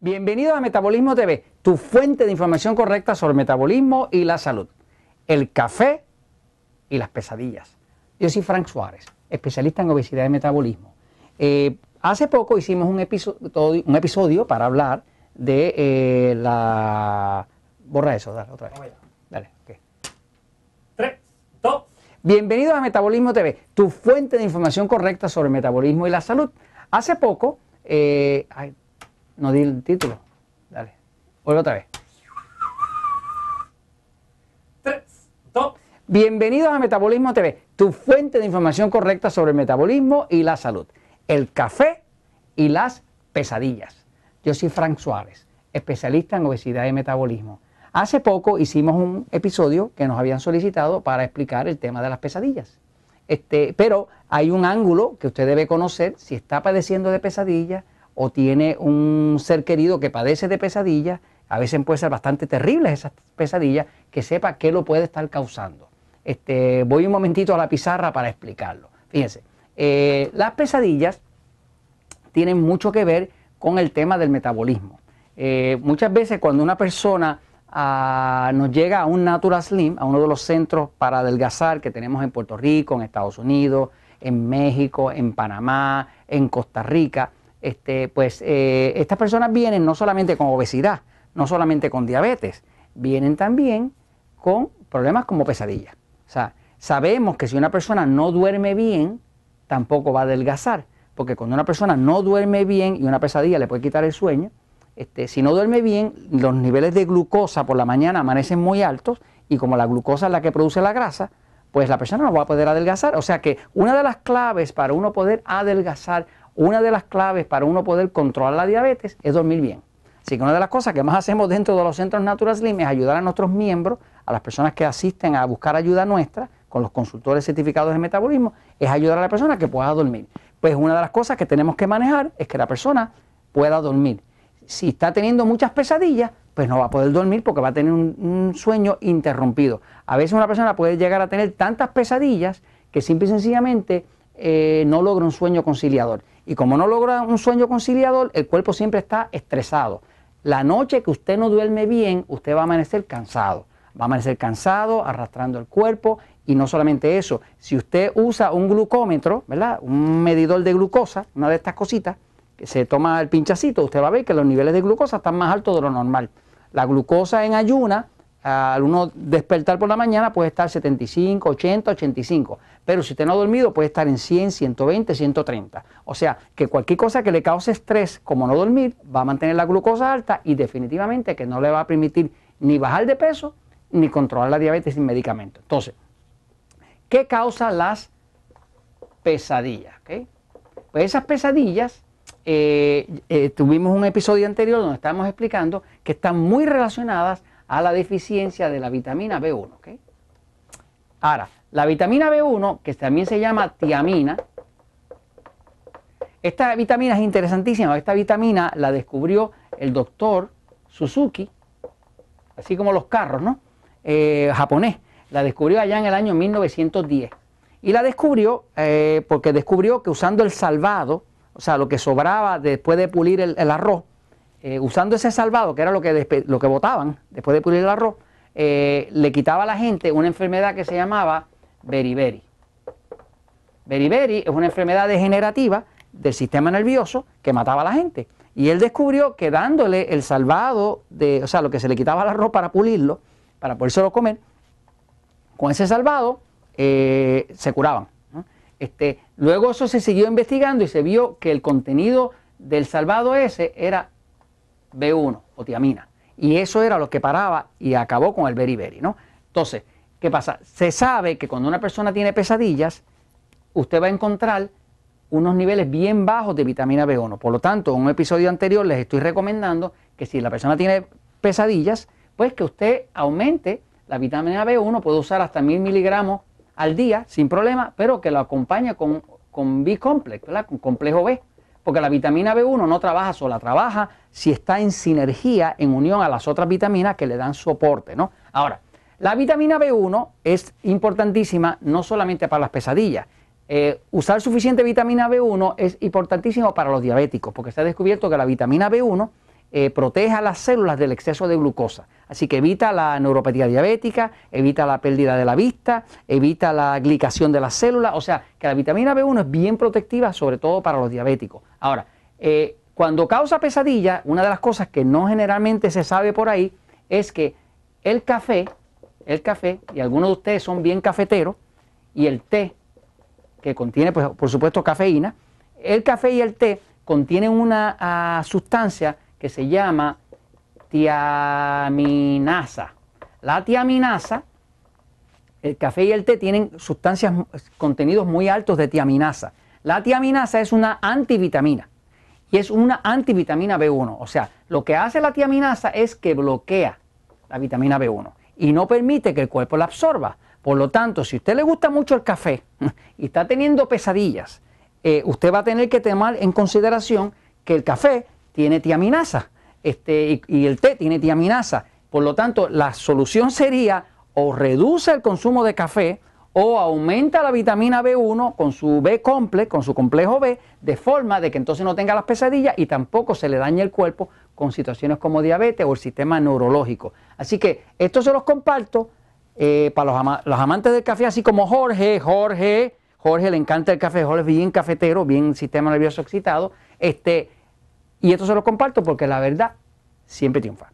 Bienvenido a Metabolismo TV, tu fuente de información correcta sobre el metabolismo y la salud. El café y las pesadillas. Yo soy Frank Suárez, especialista en obesidad y metabolismo. Eh, hace poco hicimos un episodio, un episodio para hablar de eh, la... Borra eso, dale otra vez. Dale, ok. Tres, dos. Bienvenido a Metabolismo TV, tu fuente de información correcta sobre el metabolismo y la salud. Hace poco, eh, ay, no di el título. Dale. Vuelve otra vez. Tres, dos. Bienvenidos a Metabolismo TV, tu fuente de información correcta sobre el metabolismo y la salud. El café y las pesadillas. Yo soy Frank Suárez, especialista en obesidad y metabolismo. Hace poco hicimos un episodio que nos habían solicitado para explicar el tema de las pesadillas. Este, pero hay un ángulo que usted debe conocer si está padeciendo de pesadillas o tiene un ser querido que padece de pesadillas, a veces puede ser bastante terribles esas pesadillas, que sepa qué lo puede estar causando. Este, voy un momentito a la pizarra para explicarlo. Fíjense, eh, las pesadillas tienen mucho que ver con el tema del metabolismo. Eh, muchas veces cuando una persona ah, nos llega a un Natural Slim, a uno de los centros para adelgazar que tenemos en Puerto Rico, en Estados Unidos, en México, en Panamá, en Costa Rica, este, pues eh, estas personas vienen no solamente con obesidad, no solamente con diabetes, vienen también con problemas como pesadillas. O sea, sabemos que si una persona no duerme bien, tampoco va a adelgazar, porque cuando una persona no duerme bien y una pesadilla le puede quitar el sueño, este, si no duerme bien, los niveles de glucosa por la mañana amanecen muy altos y como la glucosa es la que produce la grasa, pues la persona no va a poder adelgazar. O sea que una de las claves para uno poder adelgazar una de las claves para uno poder controlar la diabetes es dormir bien. Así que una de las cosas que más hacemos dentro de los centros Natural Slim es ayudar a nuestros miembros, a las personas que asisten a buscar ayuda nuestra, con los consultores certificados de metabolismo, es ayudar a la persona que pueda dormir. Pues una de las cosas que tenemos que manejar es que la persona pueda dormir. Si está teniendo muchas pesadillas, pues no va a poder dormir porque va a tener un, sueño interrumpido. A veces una persona puede llegar a tener tantas pesadillas que simple y sencillamente eh, no logra un sueño conciliador. Y como no logra un sueño conciliador, el cuerpo siempre está estresado. La noche que usted no duerme bien, usted va a amanecer cansado. Va a amanecer cansado, arrastrando el cuerpo. Y no solamente eso, si usted usa un glucómetro, ¿verdad? Un medidor de glucosa, una de estas cositas, que se toma el pinchacito, usted va a ver que los niveles de glucosa están más altos de lo normal. La glucosa en ayuna al uno despertar por la mañana puede estar 75, 80, 85. Pero si usted no ha dormido puede estar en 100, 120, 130. O sea, que cualquier cosa que le cause estrés, como no dormir, va a mantener la glucosa alta y definitivamente que no le va a permitir ni bajar de peso ni controlar la diabetes sin medicamento. Entonces, ¿qué causa las pesadillas? Pues esas pesadillas, eh, eh, tuvimos un episodio anterior donde estábamos explicando que están muy relacionadas a la deficiencia de la vitamina B1. Ahora, la vitamina B1, que también se llama tiamina, esta vitamina es interesantísima. Esta vitamina la descubrió el doctor Suzuki, así como los carros, ¿no? Eh, japonés. La descubrió allá en el año 1910. Y la descubrió eh, porque descubrió que usando el salvado, o sea, lo que sobraba después de pulir el arroz, eh, usando ese salvado, que era lo que, lo que botaban después de pulir el arroz, eh, le quitaba a la gente una enfermedad que se llamaba beriberi. Beriberi es una enfermedad degenerativa del sistema nervioso que mataba a la gente. Y él descubrió que dándole el salvado, de, o sea, lo que se le quitaba al arroz para pulirlo, para podérselo comer, con ese salvado eh, se curaban. Este, luego eso se siguió investigando y se vio que el contenido del salvado ese era B1 o tiamina. Y eso era lo que paraba y acabó con el beriberi, ¿no? Entonces, ¿qué pasa? Se sabe que cuando una persona tiene pesadillas, usted va a encontrar unos niveles bien bajos de vitamina B1. Por lo tanto, en un episodio anterior les estoy recomendando que si la persona tiene pesadillas, pues que usted aumente la vitamina B1, puede usar hasta mil miligramos al día sin problema, pero que lo acompañe con, con B-complex, Con complejo B porque la vitamina B1 no trabaja sola, trabaja si está en sinergia, en unión a las otras vitaminas que le dan soporte, ¿no? Ahora, la vitamina B1 es importantísima no solamente para las pesadillas. Eh, usar suficiente vitamina B1 es importantísimo para los diabéticos, porque se ha descubierto que la vitamina B1 eh, protege a las células del exceso de glucosa. Así que evita la neuropatía diabética, evita la pérdida de la vista, evita la glicación de las células. O sea, que la vitamina B1 es bien protectiva, sobre todo para los diabéticos. Ahora, eh, cuando causa pesadilla, una de las cosas que no generalmente se sabe por ahí es que el café, el café, y algunos de ustedes son bien cafeteros, y el té, que contiene, pues, por supuesto, cafeína, el café y el té contienen una ah, sustancia que se llama tiaminasa. La tiaminasa, el café y el té tienen sustancias, contenidos muy altos de tiaminasa. La tiaminasa es una antivitamina y es una antivitamina B1. O sea, lo que hace la tiaminasa es que bloquea la vitamina B1 y no permite que el cuerpo la absorba. Por lo tanto, si a usted le gusta mucho el café y está teniendo pesadillas, eh, usted va a tener que tomar en consideración que el café tiene tiaminasa este, y, el té tiene tiaminasa. Por lo tanto, la solución sería o reduce el consumo de café o aumenta la vitamina B1 con su B complex, con su complejo B, de forma de que entonces no tenga las pesadillas y tampoco se le dañe el cuerpo con situaciones como diabetes o el sistema neurológico. Así que esto se los comparto eh, para los, amantes del café, así como Jorge, Jorge, Jorge le encanta el café, Jorge es bien cafetero, bien sistema nervioso excitado. Este, y esto se lo comparto porque la verdad siempre triunfa.